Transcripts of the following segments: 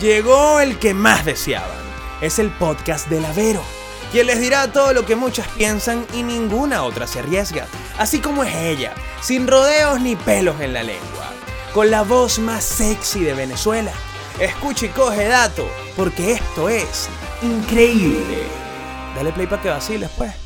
Llegó el que más deseaban. Es el podcast de Lavero, quien les dirá todo lo que muchas piensan y ninguna otra se arriesga, así como es ella, sin rodeos ni pelos en la lengua, con la voz más sexy de Venezuela. Escucha y coge dato, porque esto es increíble. Dale play para que vaciles, pues.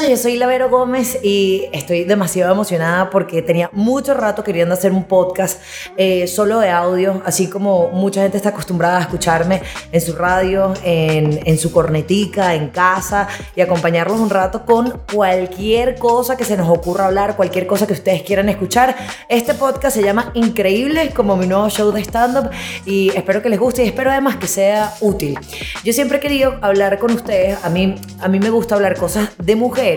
Muchachos, yo soy Lavero Gómez y estoy demasiado emocionada porque tenía mucho rato queriendo hacer un podcast eh, solo de audio, así como mucha gente está acostumbrada a escucharme en su radio, en, en su cornetica, en casa y acompañarlos un rato con cualquier cosa que se nos ocurra hablar, cualquier cosa que ustedes quieran escuchar. Este podcast se llama Increíble, como mi nuevo show de stand-up y espero que les guste y espero además que sea útil. Yo siempre he querido hablar con ustedes, a mí, a mí me gusta hablar cosas de mujeres,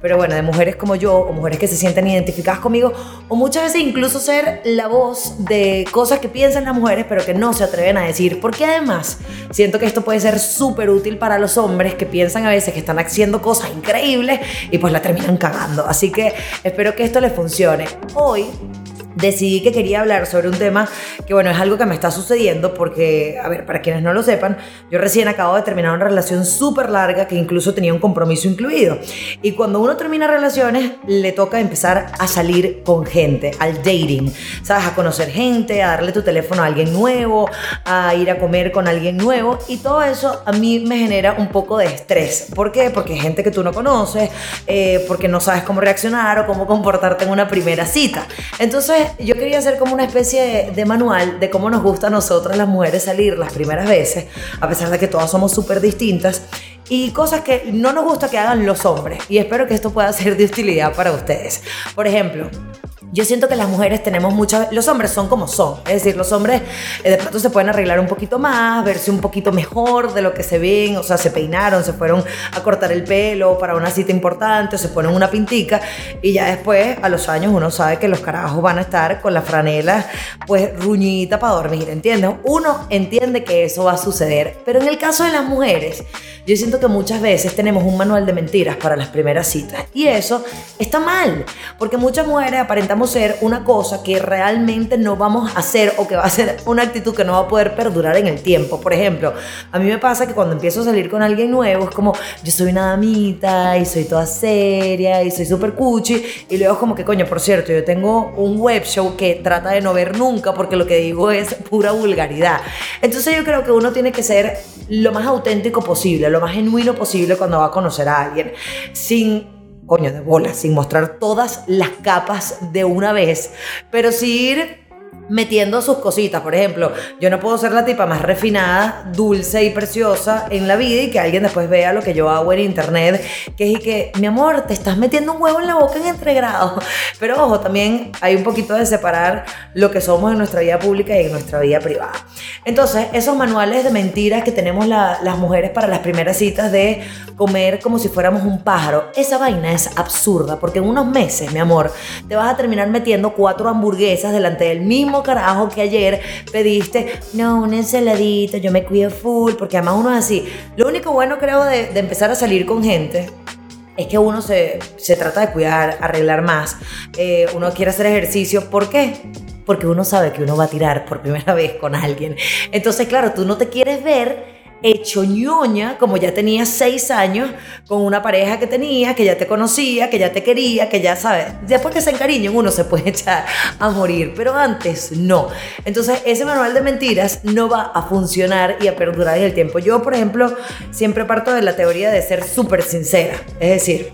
pero bueno, de mujeres como yo, o mujeres que se sienten identificadas conmigo, o muchas veces incluso ser la voz de cosas que piensan las mujeres, pero que no se atreven a decir, porque además siento que esto puede ser súper útil para los hombres que piensan a veces que están haciendo cosas increíbles y pues la terminan cagando. Así que espero que esto les funcione. Hoy decidí que quería hablar sobre un tema que, bueno, es algo que me está sucediendo porque, a ver, para quienes no lo sepan, yo recién acabo de terminar una relación súper larga que incluso tenía un compromiso incluido. Y cuando uno termina relaciones, le toca empezar a salir con gente, al dating, ¿sabes? A conocer gente, a darle tu teléfono a alguien nuevo, a ir a comer con alguien nuevo. Y todo eso a mí me genera un poco de estrés. ¿Por qué? Porque hay gente que tú no conoces, eh, porque no sabes cómo reaccionar o cómo comportarte en una primera cita. Entonces, yo quería hacer como una especie de, manual de cómo nos gusta a nosotras las mujeres salir las primeras veces, a pesar de que todas somos súper distintas, y cosas que no nos gusta que hagan los hombres. Y espero que esto pueda ser de utilidad para ustedes. Por ejemplo, yo siento que las mujeres tenemos muchas, los hombres son como son, es decir, los hombres eh, de pronto se pueden arreglar un poquito más, verse un poquito mejor de lo que se ven, o sea, se peinaron, se fueron a cortar el pelo para una cita importante, o se ponen una pintica y ya después a los años uno sabe que los carajos van a estar con la franela pues ruñita para dormir, ¿entiendes? Uno entiende que eso va a suceder, pero en el caso de las mujeres, yo siento que muchas veces tenemos un manual de mentiras para las primeras citas y eso está mal, porque muchas mujeres aparentamos ser una cosa que realmente no vamos a hacer o que va a ser una actitud que no va a poder perdurar en el tiempo. Por ejemplo, a mí me pasa que cuando empiezo a salir con alguien nuevo es como yo soy una damita y soy toda seria y soy súper cuchi y luego es como que coño, por cierto, yo tengo un web show que trata de no ver nunca porque lo que digo es pura vulgaridad. Entonces yo creo que uno tiene que ser lo más auténtico posible, lo más genuino posible cuando va a conocer a alguien, sin coño de bola, sin mostrar todas las capas de una vez, pero sí ir metiendo sus cositas. Por ejemplo, yo no puedo ser la tipa más refinada, dulce y preciosa en la vida y que alguien después vea lo que yo hago en internet, que es que, mi amor, te estás metiendo un huevo en la boca en entregrado. Pero ojo, también hay un poquito de separar lo que somos en nuestra vida pública y en nuestra vida privada. Entonces, esos manuales de mentiras que tenemos las mujeres para las primeras citas de comer como si fuéramos un pájaro, esa vaina es absurda, porque en unos meses, mi amor, te vas a terminar metiendo cuatro hamburguesas delante del mismo carajo que ayer pediste, no, una ensaladita, yo me cuido full, porque además uno es así. Lo único bueno creo de, de empezar a salir con gente es que uno se, se trata de cuidar, arreglar más, eh, uno quiere hacer ejercicio, ¿por qué? Porque uno sabe que uno va a tirar por primera vez con alguien. Entonces, claro, tú no te quieres ver hecho ñoña, como ya tenía seis años, con una pareja que tenía, que ya te conocía, que ya te quería, que ya sabes. Después que se encariñen, uno se puede echar a morir, pero antes no. Entonces, ese manual de mentiras no va a funcionar y a perdurar en el tiempo. Yo, por ejemplo, siempre parto de la teoría de ser súper sincera. Es decir,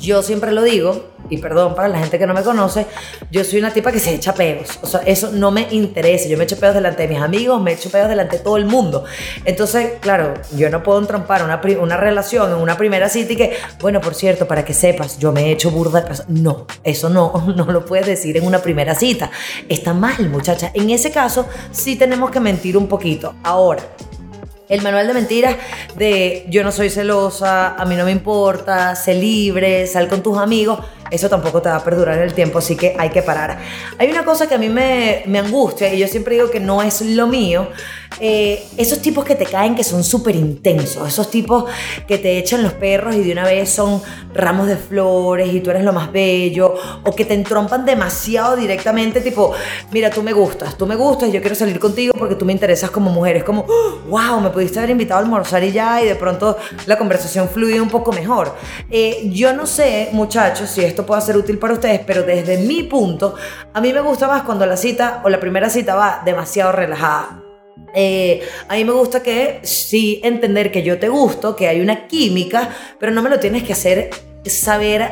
yo siempre lo digo, y perdón para la gente que no me conoce, yo soy una tipa que se echa pedos. O sea, eso no me interesa. Yo me echo pedos delante de mis amigos, me echo pedos delante de todo el mundo. Entonces, claro, yo no puedo entrompar una, una relación en una primera cita y que, bueno, por cierto, para que sepas, yo me he hecho burda de No, eso no, no lo puedes decir en una primera cita. Está mal, muchacha. En ese caso, sí tenemos que mentir un poquito. Ahora, el manual de mentiras de yo no soy celosa, a mí no me importa, sé libre, sal con tus amigos. Eso tampoco te va a perdurar en el tiempo, así que hay que parar. Hay una cosa que a mí me, me angustia y yo siempre digo que no es lo mío, eh, esos tipos que te caen que son súper intensos, esos tipos que te echan los perros y de una vez son ramos de flores y tú eres lo más bello, o que te entrompan demasiado directamente, tipo, mira, tú me gustas, tú me gustas yo quiero salir contigo porque tú me interesas como mujer. Es como, wow, me pudiste haber invitado a almorzar y ya, y de pronto la conversación fluye un poco mejor. Eh, yo no sé, muchachos, si esto puede ser útil para ustedes, pero desde mi punto, a mí me gusta más cuando la cita o la primera cita va demasiado relajada. Eh, a mí me gusta que sí entender que yo te gusto, que hay una química, pero no me lo tienes que hacer saber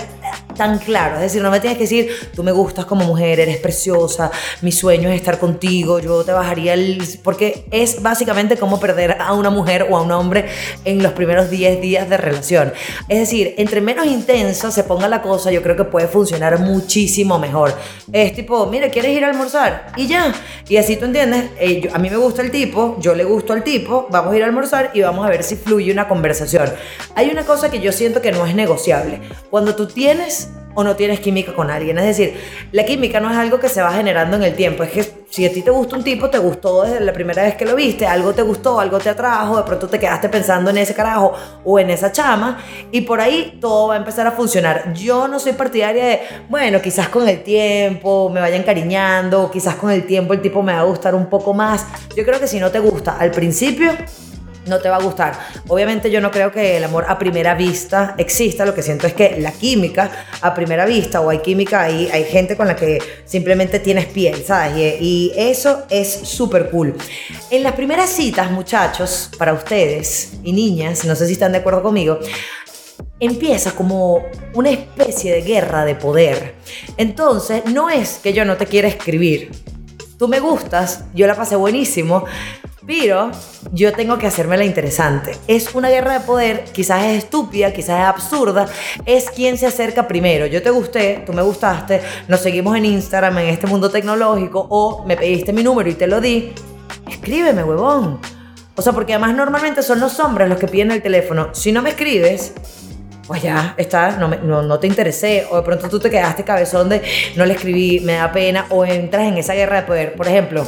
tan claro. Es decir, no me tienes que decir, tú me gustas como mujer, eres preciosa, mi sueño es estar contigo, yo te bajaría el... Porque es básicamente como perder a una mujer o a un hombre en los primeros 10 días de relación. Es decir, entre menos intensa se ponga la cosa, yo creo que puede funcionar muchísimo mejor. Es tipo, mira, ¿quieres ir a almorzar? Y ya. Y así tú entiendes, eh, a mí me gusta el tipo, yo le gusto al tipo, vamos a ir a almorzar y vamos a ver si fluye una conversación. Hay una cosa que yo siento que no es negociable. Cuando tú tienes o no tienes química con alguien. Es decir, la química no es algo que se va generando en el tiempo. Es que si a ti te gusta un tipo, te gustó desde la primera vez que lo viste, algo te gustó, algo te atrajo, de pronto te quedaste pensando en ese carajo o en esa chama y por ahí todo va a empezar a funcionar. Yo no soy partidaria de, bueno, quizás con el tiempo me vaya encariñando, quizás con el tiempo el tipo me va a gustar un poco más. Yo creo que si no te gusta al principio, no te va a gustar. Obviamente yo no creo que el amor a primera vista exista, lo que siento es que la química a primera vista o hay química ahí, hay gente con la que simplemente tienes piel, ¿sabes? Y, eso es súper cool. En las primeras citas, muchachos, para ustedes y niñas, no sé si están de acuerdo conmigo, empieza como una especie de guerra de poder. Entonces, no es que yo no te quiera escribir. Tú me gustas, yo la pasé buenísimo, pero yo tengo que hacerme la interesante. Es una guerra de poder, quizás es estúpida, quizás es absurda. Es quien se acerca primero. Yo te gusté, tú me gustaste, nos seguimos en Instagram, en este mundo tecnológico, o me pediste mi número y te lo di. Escríbeme, huevón. O sea, porque además normalmente son los hombres los que piden el teléfono. Si no me escribes, pues ya está, no, no, te interesé, o de pronto tú te quedaste cabezón de no le escribí, me da pena, o entras en esa guerra de poder. Por ejemplo,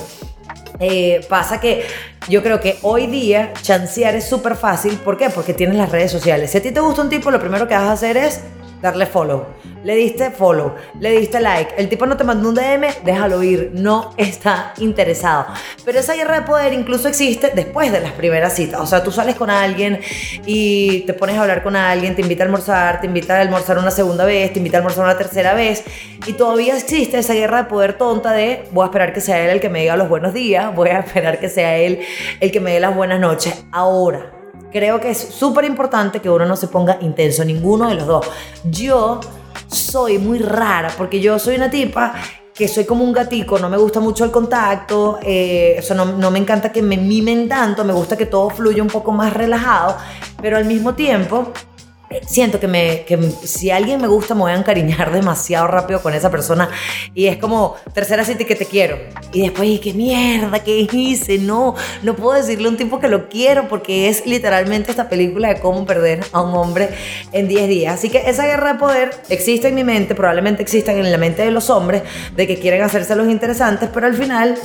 eh, pasa que yo creo que hoy día chancear es súper fácil. ¿Por qué? Porque tienes las redes sociales. Si a ti te gusta un tipo, lo primero que vas a hacer es darle follow. Le diste follow, le diste like. El tipo no te mandó un DM, déjalo ir. No está interesado. Pero esa guerra de poder incluso existe después de las primeras citas. O sea, tú sales con alguien y te pones a hablar con alguien, te invita a almorzar, te invita a almorzar una segunda vez, te invita a almorzar una tercera vez. Y todavía existe esa guerra de poder tonta de voy a esperar que sea él el que me diga los buenos días, voy a esperar que sea él el que me dé las buenas noches. Ahora, creo que es súper importante que uno no se ponga intenso, ninguno de los dos. Yo soy muy rara porque yo soy una tipa que soy como un gatico, no me gusta mucho el contacto, eh, no, no, me encanta que me mimen tanto, me gusta que todo fluya un poco más relajado, pero al mismo tiempo siento que, me, que si alguien me gusta me voy a encariñar demasiado rápido con esa persona y es como tercera cita que te quiero y después y qué mierda qué hice no no puedo decirle a un tipo que lo quiero porque es literalmente esta película de cómo perder a un hombre en 10 días así que esa guerra de poder existe en mi mente probablemente exista en la mente de los hombres de que quieren hacerse los interesantes pero al final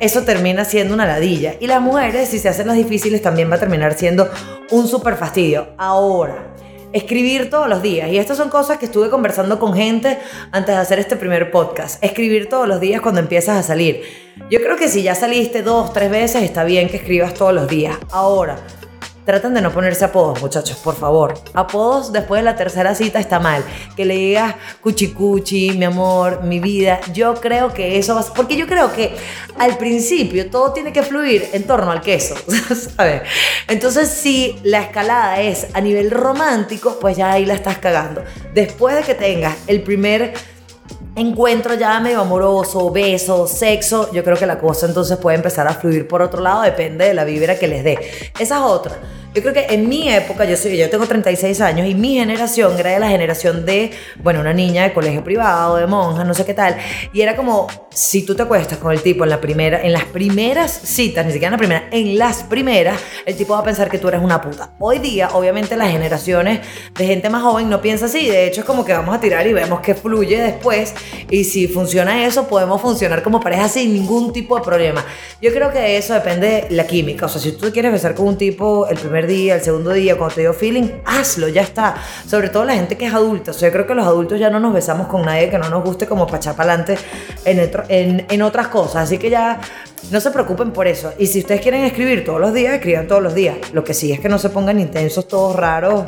eso termina siendo una ladilla. Y las mujeres, si se hacen las difíciles, también va a terminar siendo un súper fastidio. Ahora, Escribir todos los días. Y estas son cosas que estuve conversando con gente antes de hacer este primer podcast. Escribir todos los días cuando empiezas a salir. Yo creo que si ya saliste dos, tres veces, está bien que escribas todos los días. Ahora, Traten de no ponerse apodos, muchachos, por favor. Apodos después de la tercera cita está mal. Que le digas cuchicuchi, mi amor, mi vida. Yo creo que eso va a... Porque yo creo que al principio todo tiene que fluir en torno al queso, ¿sabes? Entonces, si la escalada es a nivel romántico, pues ya ahí la estás cagando. Después de que tengas el primer encuentro ya medio amoroso, beso, sexo, yo creo que la cosa entonces puede empezar a fluir por otro lado, depende de la vibra que les dé. Esa es otra. Yo creo que en mi época, yo, soy, yo tengo 36 años y mi generación era de la generación de, bueno, una niña de colegio privado, de monja, no sé qué tal. Y era como, si tú te acuestas con el tipo en, la primera, en las primeras citas, ni siquiera en la primera, en las primeras, el tipo va a pensar que tú eres una puta. Hoy día, obviamente, las generaciones de gente más joven no piensa así. De hecho, es como que vamos a tirar y vemos que fluye después. Y si funciona eso, podemos funcionar como pareja sin ningún tipo de problema. Yo creo que eso depende de la química. O sea, si tú quieres besar con un tipo el primer día, el segundo día, cuando te dio feeling, hazlo, ya está. Sobre todo la gente que es adulta. O sea, yo creo que los adultos ya no nos besamos con nadie que no nos guste como para echar para adelante en, en, en otras cosas. Así que ya no se preocupen por eso. Y si ustedes quieren escribir todos los días, escriban todos los días. Lo que sí es que no se pongan intensos, todos raros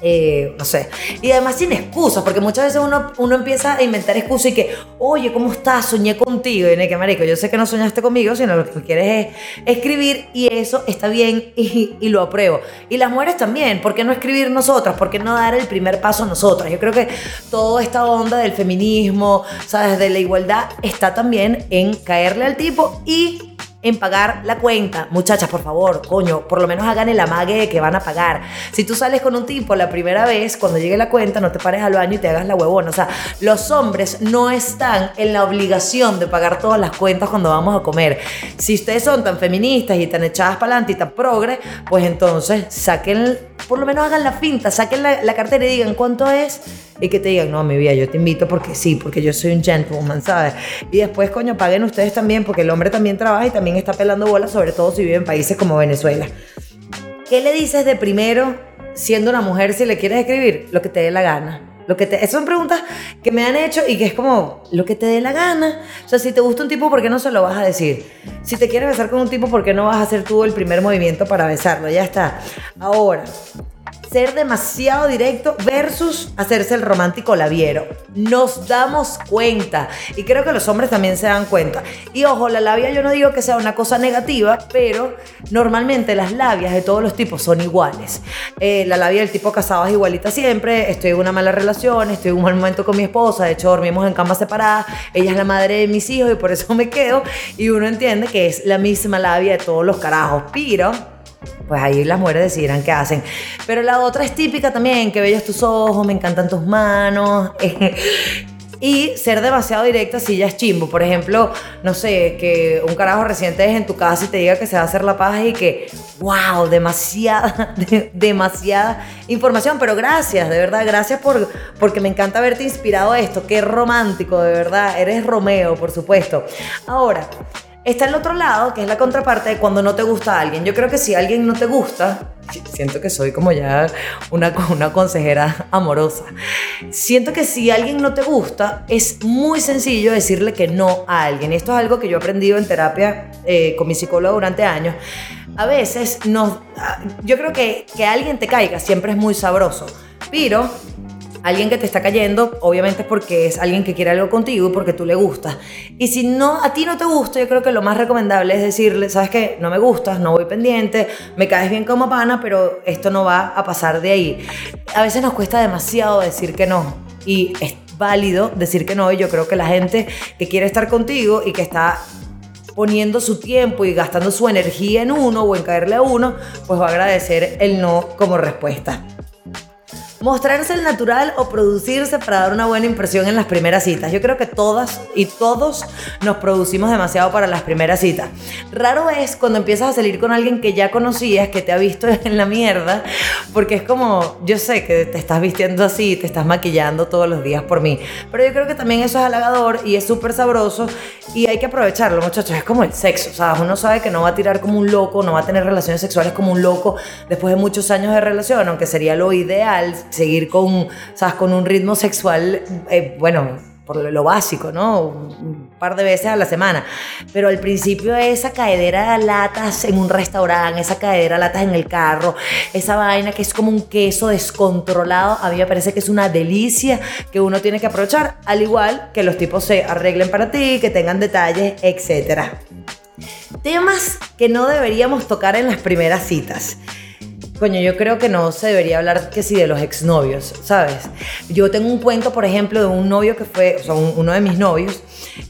eh, no sé. Y además sin excusas, porque muchas veces uno, uno empieza a inventar excusas y que, oye, ¿cómo estás? Soñé contigo. Y que, marico, yo sé que no soñaste conmigo, sino lo que quieres es escribir y eso está bien y, y, lo apruebo. Y las mujeres también, ¿por qué no escribir nosotras? ¿Por qué no dar el primer paso nosotras? Yo creo que toda esta onda del feminismo, ¿sabes? De la igualdad está también en caerle al tipo y en pagar la cuenta. Muchachas, por favor, coño, por lo menos hagan el amague de que van a pagar. Si tú sales con un tipo la primera vez, cuando llegue la cuenta, no te pares al baño y te hagas la huevona. O sea, los hombres no están en la obligación de pagar todas las cuentas cuando vamos a comer. Si ustedes son tan feministas y tan echadas para adelante y tan progre, pues entonces saquen, por lo menos hagan la finta, saquen la, la cartera y digan cuánto es y que te digan, no, mi vida, yo te invito porque sí, porque yo soy un gentleman, ¿sabes? Y después, coño, paguen ustedes también, porque el hombre también trabaja y también está pelando bolas, sobre todo si vive en países como Venezuela. ¿Qué le dices de primero, siendo una mujer, si le quieres escribir? Lo que te dé la gana. Lo que te, son preguntas que me han hecho y que es como lo que te dé la gana. O sea, si te gusta un tipo, ¿por qué no se lo vas a decir? Si te quieres besar con un tipo, ¿por qué no vas a hacer tú el primer movimiento para besarlo? Ya está. Ahora, ser demasiado directo versus hacerse el romántico labiero. Nos damos cuenta y creo que los hombres también se dan cuenta. Y ojo, la labia yo no digo que sea una cosa negativa, pero normalmente las labias de todos los tipos son iguales. Eh, la labia del tipo casado es igualita siempre, estoy en una mala relación, estoy en un mal momento con mi esposa, de hecho dormimos en camas separadas, ella es la madre de mis hijos y por eso me quedo y uno entiende que es la misma labia de todos los carajos, pero pues ahí las mujeres decidirán qué hacen. Pero la otra es típica también, que bellos tus ojos, me encantan tus manos. y ser demasiado directa si ya es chimbo. Por ejemplo, no sé, que un carajo reciente es en tu casa y te diga que se va a hacer la paz y que, wow, demasiada, demasiada información. Pero gracias, de verdad, gracias por, porque me encanta haberte inspirado esto. Qué romántico, de verdad. Eres Romeo, por supuesto. Ahora, Está el otro lado, que es la contraparte de cuando no te gusta a alguien. Yo creo que si alguien no te gusta, siento que soy como ya una, una consejera amorosa. Siento que si alguien no te gusta, es muy sencillo decirle que no a alguien. Esto es algo que yo he aprendido en terapia eh, con mi psicólogo durante años. A veces, no, yo creo que que alguien te caiga siempre es muy sabroso, pero alguien que te está cayendo, obviamente es porque es alguien que quiere algo contigo y porque tú le gustas. Y si no, a ti no te gusta, yo creo que lo más recomendable es decirle, sabes qué, no me gustas, no voy pendiente, me caes bien como pana, pero esto no va a pasar de ahí. A veces nos cuesta demasiado decir que no y es válido decir que no y yo creo que la gente que quiere estar contigo y que está poniendo su tiempo y gastando su energía en uno o en caerle a uno, pues va a agradecer el no como respuesta. Mostrarse el natural o producirse para dar una buena impresión en las primeras citas. Yo creo que todas y todos nos producimos demasiado para las primeras citas. Raro es cuando empiezas a salir con alguien que ya conocías, que te ha visto en la mierda, porque es como, yo sé que te estás vistiendo así, te estás maquillando todos los días por mí, pero yo creo que también eso es halagador y es súper sabroso y hay que aprovecharlo, muchachos. Es como el sexo, sea, uno sabe que no va a tirar como un loco, no va a tener relaciones sexuales como un loco después de muchos años de relación, aunque sería lo ideal seguir con, ¿sabes? con un ritmo sexual, eh, bueno, por lo básico, ¿no? Un par de veces a la semana. Pero al principio esa caedera de latas en un restaurante, esa caedera de latas en el carro, esa vaina que es como un queso descontrolado, a mí me parece que es una delicia que uno tiene que aprovechar, al igual que los tipos se arreglen para ti, que tengan detalles, etc. Temas que no deberíamos tocar en las primeras citas. Coño, yo creo que no se debería hablar que sí de los exnovios, ¿sabes? Yo tengo un cuento, por ejemplo, de un novio que fue, o sea, uno de mis novios.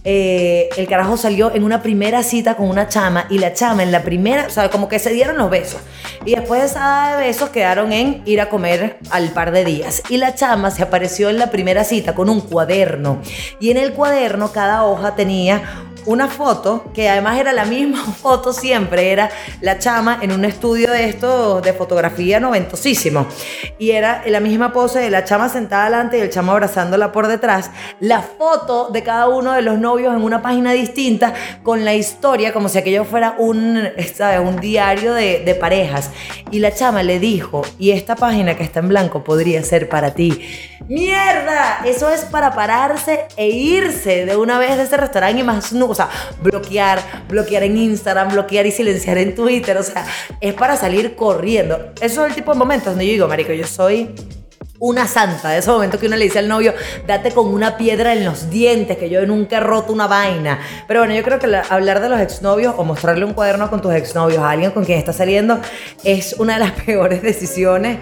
Eh, el carajo salió en una primera cita con una chama y la chama en la primera, o sea, como que se dieron los besos. Y después de esa de besos quedaron en ir a comer al par de días. Y la chama se apareció en la primera cita con un cuaderno. Y en el cuaderno cada hoja tenía una foto que además era la misma foto siempre, era la chama en un estudio de esto de fotografía noventosísimo. Y era la misma pose de la chama sentada adelante y el chamo abrazándola por detrás. La foto de cada uno de los novios en una página distinta con la historia como si aquello fuera un, ¿sabes? un diario de, parejas. Y la chama le dijo, y esta página que está en blanco podría ser para ti. ¡Mierda! Eso es para pararse e irse de una vez de ese restaurante y más sea, bloquear, bloquear en Instagram, bloquear y silenciar en Twitter, o sea, es para salir corriendo. Eso es el tipo de momentos donde yo digo, marico, yo soy una santa, de ese momento que uno le dice al novio, date con una piedra en los dientes, que yo nunca he roto una vaina. Pero bueno, yo creo que hablar de los exnovios o mostrarle un cuaderno con tus exnovios a alguien con quien estás saliendo es una de las peores decisiones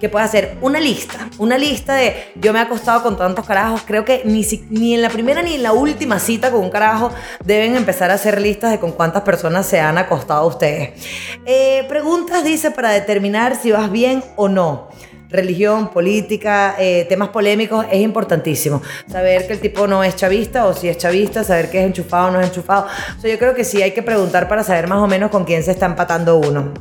que puedes hacer. Una lista, una lista de yo me he acostado con tantos carajos. Creo que ni, ni en la primera ni en la última cita con un carajo deben empezar a hacer listas de con cuántas personas se han acostado ustedes. Eh, preguntas, dice, para determinar si vas bien o no religión, política, eh, temas polémicos, es importantísimo. Saber que el tipo no es chavista o si es chavista, saber que es enchufado o no es enchufado. O yo creo que sí hay que preguntar para saber más o menos con quién se está empatando uno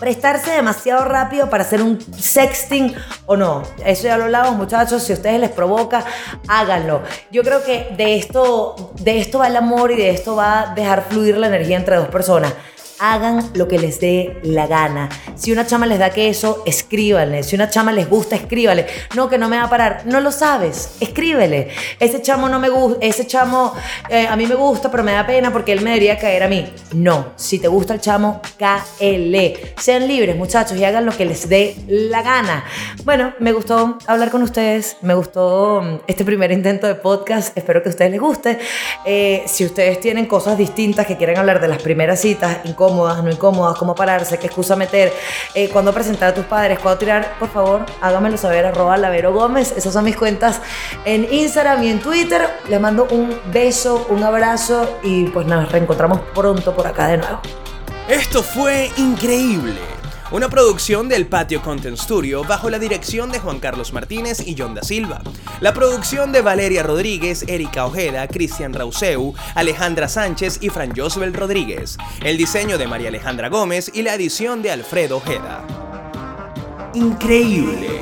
prestarse demasiado rápido para hacer un sexting o no. Eso ya lo hablamos, muchachos. Si a ustedes les provoca, háganlo. Yo creo que de esto, de esto va el amor y de esto va a dejar fluir la energía entre dos personas hagan lo que les dé la gana. Si una chama les da queso, escríbanle. Si una chama les gusta, escríbale. No, que no me va a parar. No lo sabes, escríbele. Ese chamo no me gusta, ese chamo eh, a mí me gusta, pero me da pena porque él me debería caer a mí. No, si te gusta el chamo, cáele. Sean libres, muchachos, y hagan lo que les dé la gana. Bueno, me gustó hablar con ustedes. Me gustó mm, este primer intento de podcast. Espero que a ustedes les guste. Eh, si ustedes tienen cosas distintas que quieren hablar de las primeras citas, incómodas, incómodas, no incómodas, cómo pararse, qué excusa meter, eh, cuándo presentar a tus padres, cuándo tirar, por favor, hágamelo saber, arroba Lavero Gómez. Esas son mis cuentas en Instagram y en Twitter. Les mando un beso, un abrazo y pues nos reencontramos pronto por acá de nuevo. Esto fue increíble. Una producción del Patio Content Studio bajo la dirección de Juan Carlos Martínez y John da Silva. La producción de Valeria Rodríguez, Erika Ojeda, Cristian Rauseu, Alejandra Sánchez y Fran Josbel Rodríguez. El diseño de María Alejandra Gómez y la edición de Alfredo Ojeda. Increíble.